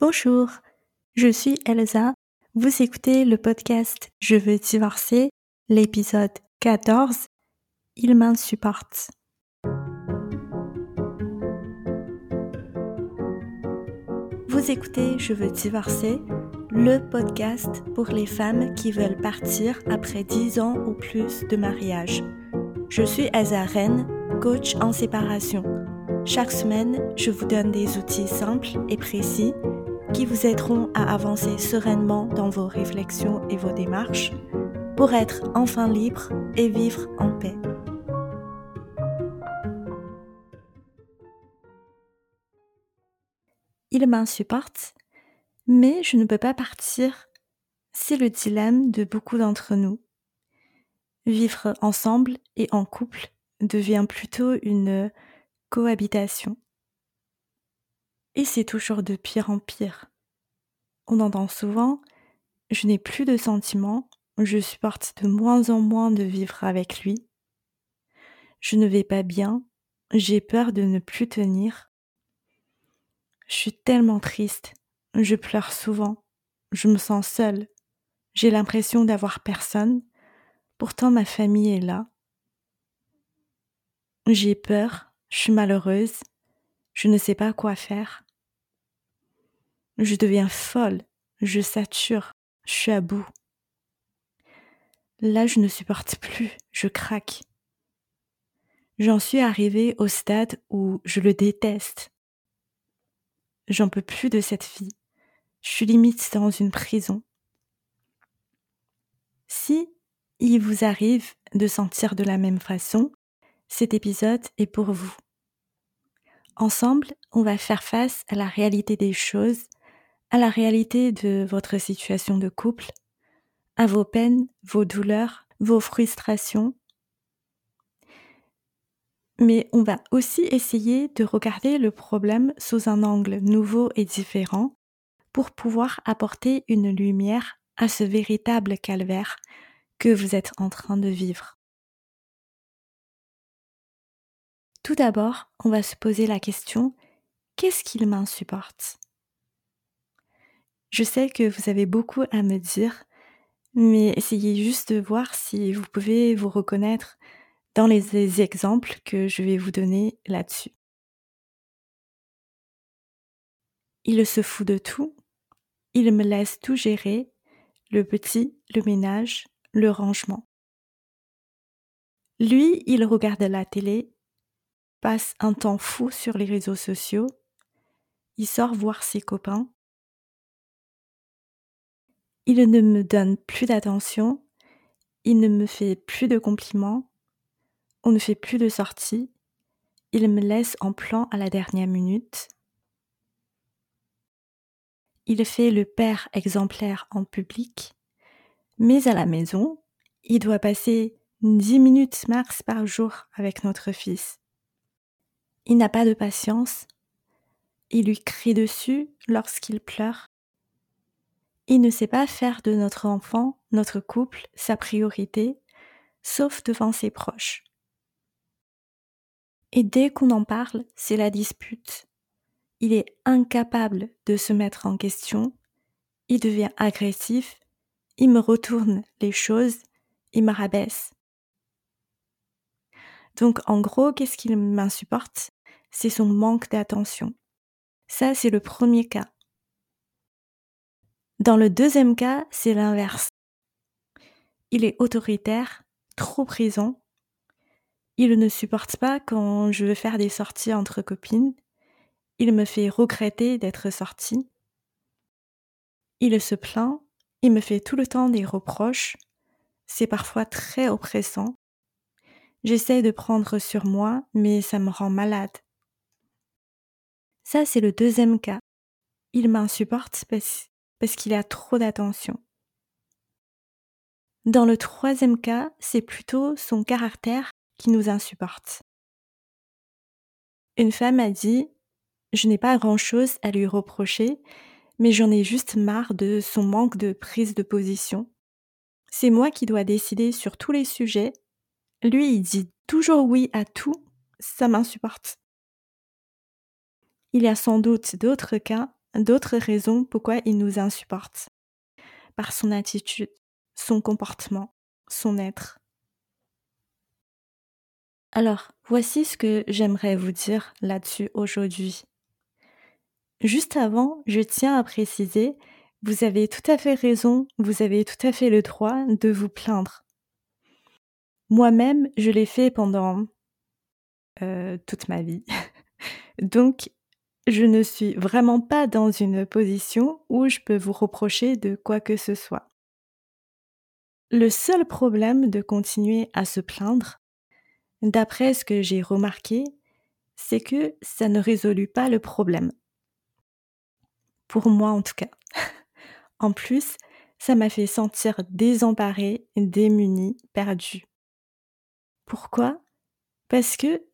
Bonjour, je suis Elsa. Vous écoutez le podcast Je veux divorcer, l'épisode 14. Il m'insupporte. Vous écoutez Je veux divorcer, le podcast pour les femmes qui veulent partir après 10 ans ou plus de mariage. Je suis Elsa Rennes, coach en séparation. Chaque semaine, je vous donne des outils simples et précis qui vous aideront à avancer sereinement dans vos réflexions et vos démarches pour être enfin libre et vivre en paix. Il m'insupporte, mais je ne peux pas partir. C'est le dilemme de beaucoup d'entre nous. Vivre ensemble et en couple devient plutôt une cohabitation. Et c'est toujours de pire en pire. On entend souvent Je n'ai plus de sentiments, je supporte de moins en moins de vivre avec lui. Je ne vais pas bien, j'ai peur de ne plus tenir. Je suis tellement triste, je pleure souvent, je me sens seule, j'ai l'impression d'avoir personne, pourtant ma famille est là. J'ai peur, je suis malheureuse, je ne sais pas quoi faire. Je deviens folle, je sature, je suis à bout. Là, je ne supporte plus, je craque. J'en suis arrivée au stade où je le déteste. J'en peux plus de cette vie. Je suis limite dans une prison. Si il vous arrive de sentir de la même façon, cet épisode est pour vous. Ensemble, on va faire face à la réalité des choses à la réalité de votre situation de couple, à vos peines, vos douleurs, vos frustrations. Mais on va aussi essayer de regarder le problème sous un angle nouveau et différent pour pouvoir apporter une lumière à ce véritable calvaire que vous êtes en train de vivre. Tout d'abord, on va se poser la question, qu'est-ce qu'il m'insupporte? Je sais que vous avez beaucoup à me dire, mais essayez juste de voir si vous pouvez vous reconnaître dans les exemples que je vais vous donner là-dessus. Il se fout de tout, il me laisse tout gérer, le petit, le ménage, le rangement. Lui, il regarde la télé, passe un temps fou sur les réseaux sociaux, il sort voir ses copains, il ne me donne plus d'attention, il ne me fait plus de compliments, on ne fait plus de sorties, il me laisse en plan à la dernière minute. Il fait le père exemplaire en public, mais à la maison, il doit passer dix minutes max par jour avec notre fils. Il n'a pas de patience, il lui crie dessus lorsqu'il pleure, il ne sait pas faire de notre enfant, notre couple, sa priorité, sauf devant ses proches. Et dès qu'on en parle, c'est la dispute. Il est incapable de se mettre en question, il devient agressif, il me retourne les choses, il me rabaisse. Donc en gros, qu'est-ce qu'il m'insupporte? C'est son manque d'attention. Ça, c'est le premier cas. Dans le deuxième cas, c'est l'inverse. Il est autoritaire, trop présent. Il ne supporte pas quand je veux faire des sorties entre copines. Il me fait regretter d'être sorti. Il se plaint. Il me fait tout le temps des reproches. C'est parfois très oppressant. J'essaie de prendre sur moi, mais ça me rend malade. Ça, c'est le deuxième cas. Il m'insupporte parce parce qu'il a trop d'attention. Dans le troisième cas, c'est plutôt son caractère qui nous insupporte. Une femme a dit Je n'ai pas grand-chose à lui reprocher, mais j'en ai juste marre de son manque de prise de position. C'est moi qui dois décider sur tous les sujets. Lui, il dit toujours oui à tout, ça m'insupporte. Il y a sans doute d'autres cas d'autres raisons pourquoi il nous insupporte. Par son attitude, son comportement, son être. Alors, voici ce que j'aimerais vous dire là-dessus aujourd'hui. Juste avant, je tiens à préciser, vous avez tout à fait raison, vous avez tout à fait le droit de vous plaindre. Moi-même, je l'ai fait pendant euh, toute ma vie. Donc, je ne suis vraiment pas dans une position où je peux vous reprocher de quoi que ce soit. Le seul problème de continuer à se plaindre, d'après ce que j'ai remarqué, c'est que ça ne résolut pas le problème. Pour moi en tout cas. en plus, ça m'a fait sentir désemparée, démunie, perdue. Pourquoi? Parce que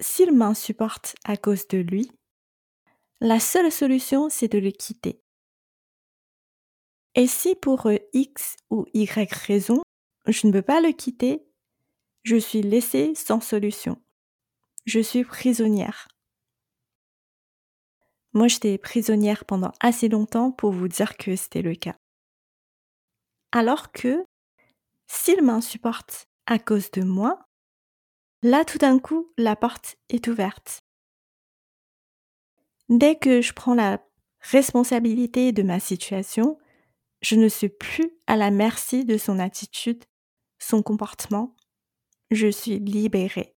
s'il m'insupporte à cause de lui, la seule solution c'est de le quitter. Et si pour X ou Y raison, je ne peux pas le quitter, je suis laissée sans solution. Je suis prisonnière. Moi, j'étais prisonnière pendant assez longtemps pour vous dire que c'était le cas. Alors que, s'il m'insupporte à cause de moi, là tout d'un coup, la porte est ouverte. Dès que je prends la responsabilité de ma situation, je ne suis plus à la merci de son attitude, son comportement. Je suis libérée.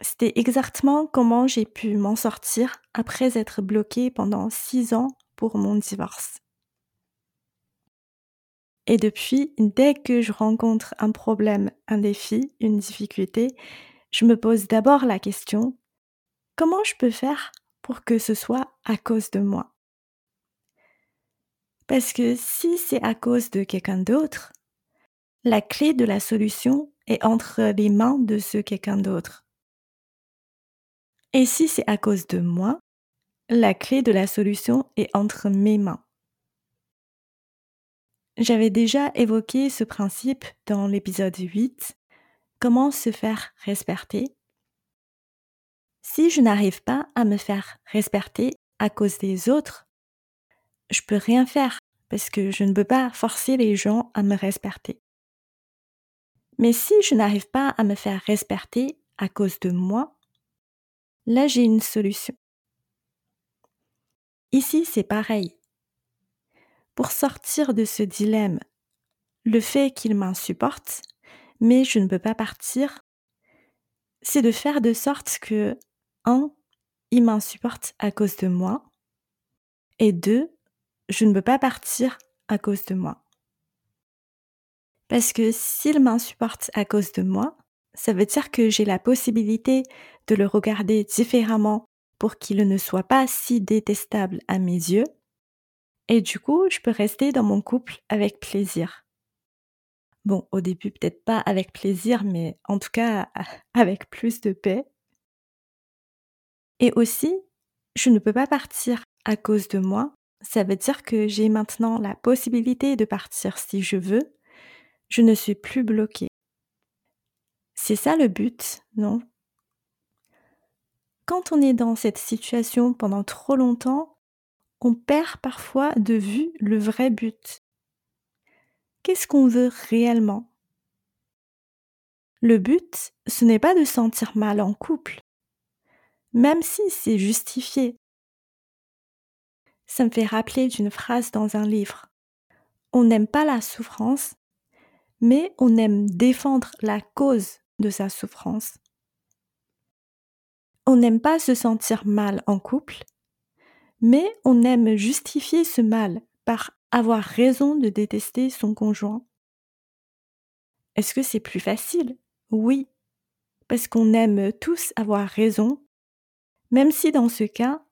C'était exactement comment j'ai pu m'en sortir après être bloquée pendant six ans pour mon divorce. Et depuis, dès que je rencontre un problème, un défi, une difficulté, je me pose d'abord la question, comment je peux faire pour que ce soit à cause de moi Parce que si c'est à cause de quelqu'un d'autre, la clé de la solution est entre les mains de ce quelqu'un d'autre. Et si c'est à cause de moi, la clé de la solution est entre mes mains. J'avais déjà évoqué ce principe dans l'épisode 8, comment se faire respecter. Si je n'arrive pas à me faire respecter à cause des autres, je peux rien faire parce que je ne peux pas forcer les gens à me respecter. Mais si je n'arrive pas à me faire respecter à cause de moi, Là, j'ai une solution. Ici, c'est pareil. Pour sortir de ce dilemme, le fait qu'il m'insupporte, mais je ne peux pas partir, c'est de faire de sorte que, un, il m'insupporte à cause de moi, et deux, je ne peux pas partir à cause de moi. Parce que s'il m'insupporte à cause de moi, ça veut dire que j'ai la possibilité de le regarder différemment pour qu'il ne soit pas si détestable à mes yeux. Et du coup, je peux rester dans mon couple avec plaisir. Bon, au début, peut-être pas avec plaisir, mais en tout cas avec plus de paix. Et aussi, je ne peux pas partir à cause de moi. Ça veut dire que j'ai maintenant la possibilité de partir si je veux. Je ne suis plus bloquée. C'est ça le but, non? Quand on est dans cette situation pendant trop longtemps, on perd parfois de vue le vrai but. Qu'est-ce qu'on veut réellement? Le but, ce n'est pas de sentir mal en couple, même si c'est justifié. Ça me fait rappeler d'une phrase dans un livre. On n'aime pas la souffrance, mais on aime défendre la cause de sa souffrance. On n'aime pas se sentir mal en couple, mais on aime justifier ce mal par avoir raison de détester son conjoint. Est-ce que c'est plus facile? Oui, parce qu'on aime tous avoir raison, même si dans ce cas,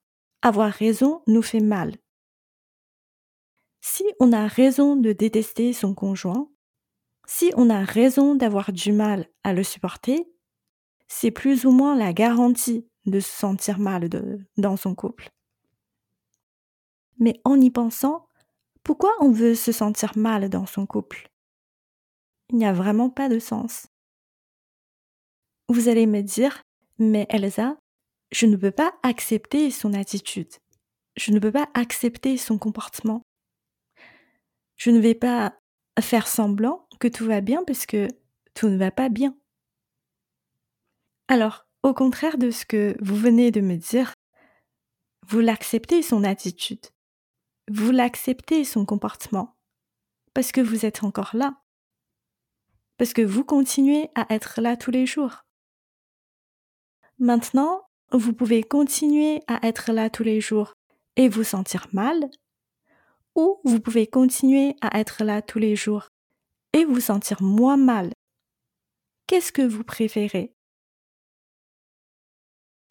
avoir raison nous fait mal. Si on a raison de détester son conjoint, si on a raison d'avoir du mal à le supporter, c'est plus ou moins la garantie de se sentir mal dans son couple. Mais en y pensant, pourquoi on veut se sentir mal dans son couple? Il n'y a vraiment pas de sens. Vous allez me dire, mais Elsa, je ne peux pas accepter son attitude. je ne peux pas accepter son comportement. Je ne vais pas faire semblant que tout va bien parce que tout ne va pas bien. Alors, au contraire de ce que vous venez de me dire, vous l'acceptez son attitude. Vous l'acceptez son comportement. Parce que vous êtes encore là. Parce que vous continuez à être là tous les jours. Maintenant, vous pouvez continuer à être là tous les jours et vous sentir mal, ou vous pouvez continuer à être là tous les jours et vous sentir moins mal. Qu'est-ce que vous préférez?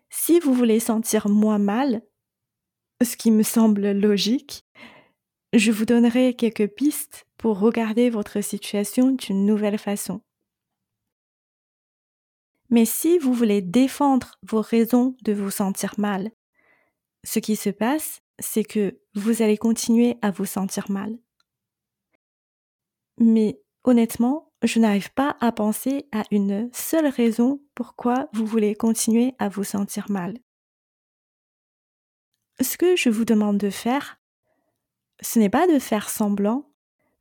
Si vous voulez sentir moins mal, ce qui me semble logique, je vous donnerai quelques pistes pour regarder votre situation d'une nouvelle façon. Mais si vous voulez défendre vos raisons de vous sentir mal, ce qui se passe, c'est que vous allez continuer à vous sentir mal. Mais honnêtement, je n'arrive pas à penser à une seule raison pourquoi vous voulez continuer à vous sentir mal. Ce que je vous demande de faire, ce n'est pas de faire semblant,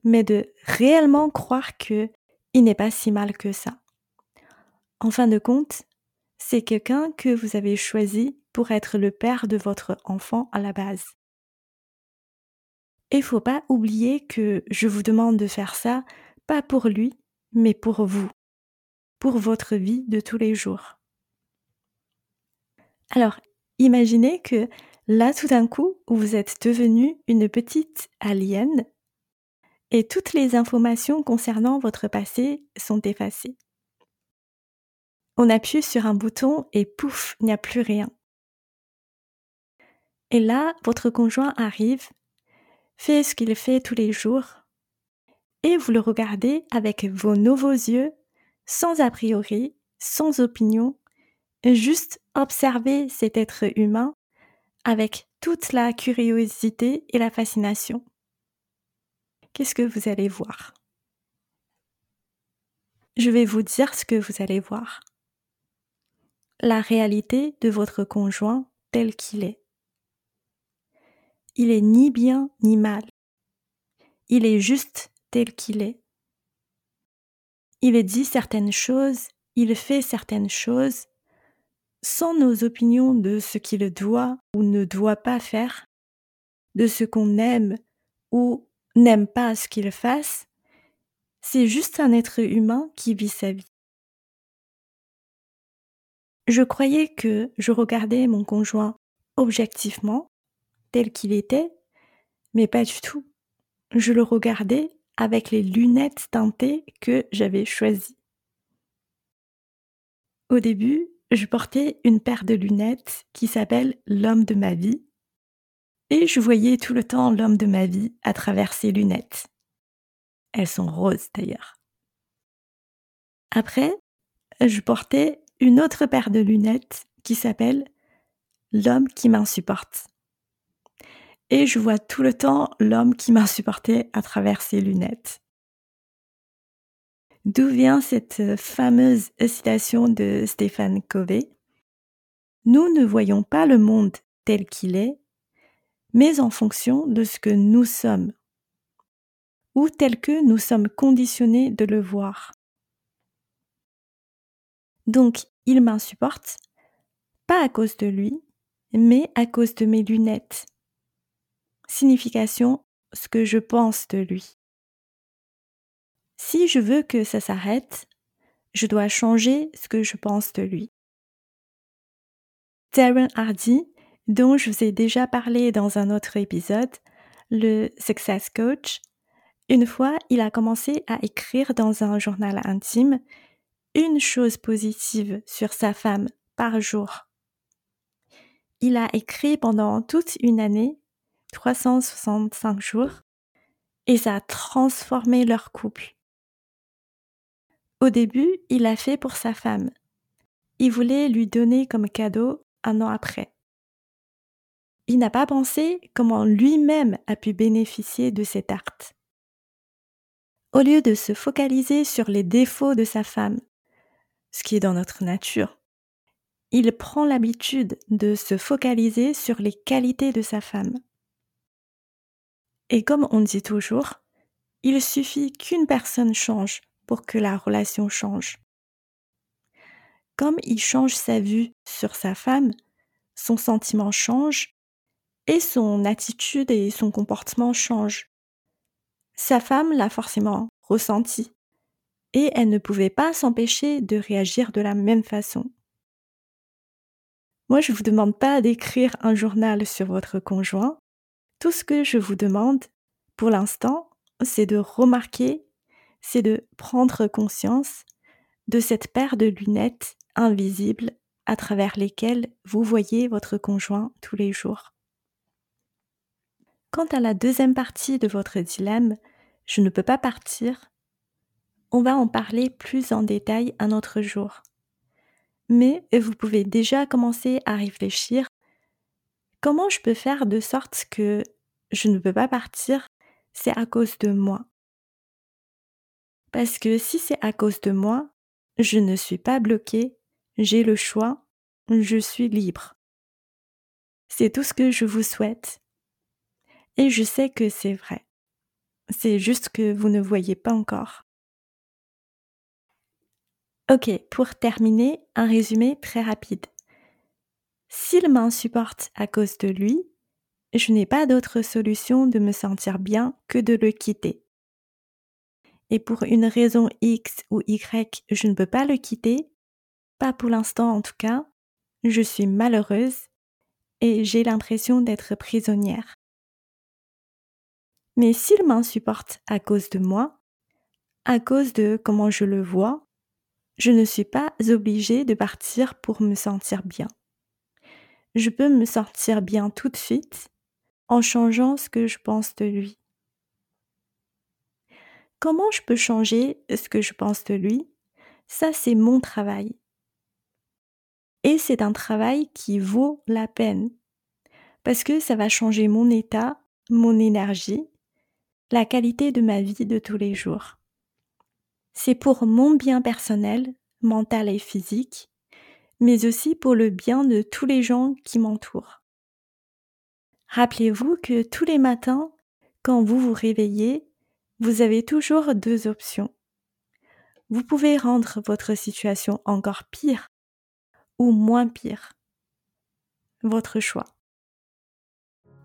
mais de réellement croire que il n'est pas si mal que ça. En fin de compte, c'est quelqu'un que vous avez choisi pour être le père de votre enfant à la base. Et faut pas oublier que je vous demande de faire ça pas pour lui, mais pour vous, pour votre vie de tous les jours. Alors, imaginez que là, tout d'un coup, vous êtes devenu une petite alien et toutes les informations concernant votre passé sont effacées. On appuie sur un bouton et pouf, il n'y a plus rien. Et là, votre conjoint arrive, fait ce qu'il fait tous les jours, et vous le regardez avec vos nouveaux yeux, sans a priori, sans opinion, juste observer cet être humain avec toute la curiosité et la fascination. Qu'est-ce que vous allez voir? Je vais vous dire ce que vous allez voir la réalité de votre conjoint tel qu'il est. Il est ni bien ni mal. Il est juste tel qu'il est. Il dit certaines choses, il fait certaines choses, sans nos opinions de ce qu'il doit ou ne doit pas faire, de ce qu'on aime ou n'aime pas ce qu'il fasse, c'est juste un être humain qui vit sa vie. Je croyais que je regardais mon conjoint objectivement, tel qu'il était, mais pas du tout. Je le regardais avec les lunettes teintées que j'avais choisies. Au début, je portais une paire de lunettes qui s'appelle l'homme de ma vie, et je voyais tout le temps l'homme de ma vie à travers ces lunettes. Elles sont roses d'ailleurs. Après, je portais une autre paire de lunettes qui s'appelle L'homme qui m'insupporte. Et je vois tout le temps l'homme qui m'insupportait à travers ses lunettes. D'où vient cette fameuse citation de Stéphane Covey Nous ne voyons pas le monde tel qu'il est, mais en fonction de ce que nous sommes, ou tel que nous sommes conditionnés de le voir. Donc, il m'insupporte, pas à cause de lui, mais à cause de mes lunettes. Signification, ce que je pense de lui. Si je veux que ça s'arrête, je dois changer ce que je pense de lui. Darren Hardy, dont je vous ai déjà parlé dans un autre épisode, le Success Coach, une fois, il a commencé à écrire dans un journal intime une chose positive sur sa femme par jour. Il a écrit pendant toute une année, 365 jours, et ça a transformé leur couple. Au début, il l'a fait pour sa femme. Il voulait lui donner comme cadeau un an après. Il n'a pas pensé comment lui-même a pu bénéficier de cet acte. Au lieu de se focaliser sur les défauts de sa femme, ce qui est dans notre nature. il prend l'habitude de se focaliser sur les qualités de sa femme. Et comme on dit toujours, il suffit qu'une personne change pour que la relation change. Comme il change sa vue sur sa femme, son sentiment change et son attitude et son comportement changent. Sa femme l'a forcément ressenti et elle ne pouvait pas s'empêcher de réagir de la même façon. Moi, je ne vous demande pas d'écrire un journal sur votre conjoint. Tout ce que je vous demande, pour l'instant, c'est de remarquer, c'est de prendre conscience de cette paire de lunettes invisibles à travers lesquelles vous voyez votre conjoint tous les jours. Quant à la deuxième partie de votre dilemme, je ne peux pas partir, on va en parler plus en détail un autre jour mais vous pouvez déjà commencer à réfléchir comment je peux faire de sorte que je ne peux pas partir, c'est à cause de moi? Parce que si c'est à cause de moi, je ne suis pas bloquée, j'ai le choix, je suis libre. C'est tout ce que je vous souhaite. Et je sais que c'est vrai. C'est juste que vous ne voyez pas encore. Ok, pour terminer, un résumé très rapide. S'il m'insupporte à cause de lui, je n'ai pas d'autre solution de me sentir bien que de le quitter. Et pour une raison X ou Y, je ne peux pas le quitter, pas pour l'instant en tout cas, je suis malheureuse et j'ai l'impression d'être prisonnière. Mais s'il m'insupporte à cause de moi, à cause de comment je le vois, je ne suis pas obligée de partir pour me sentir bien. Je peux me sentir bien tout de suite en changeant ce que je pense de lui. Comment je peux changer ce que je pense de lui? Ça, c'est mon travail. Et c'est un travail qui vaut la peine, parce que ça va changer mon état, mon énergie, la qualité de ma vie de tous les jours. C'est pour mon bien personnel, mental et physique, mais aussi pour le bien de tous les gens qui m'entourent. Rappelez-vous que tous les matins, quand vous vous réveillez, vous avez toujours deux options. Vous pouvez rendre votre situation encore pire ou moins pire. Votre choix.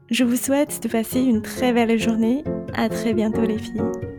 Je vous souhaite de passer une très belle journée. À très bientôt les filles.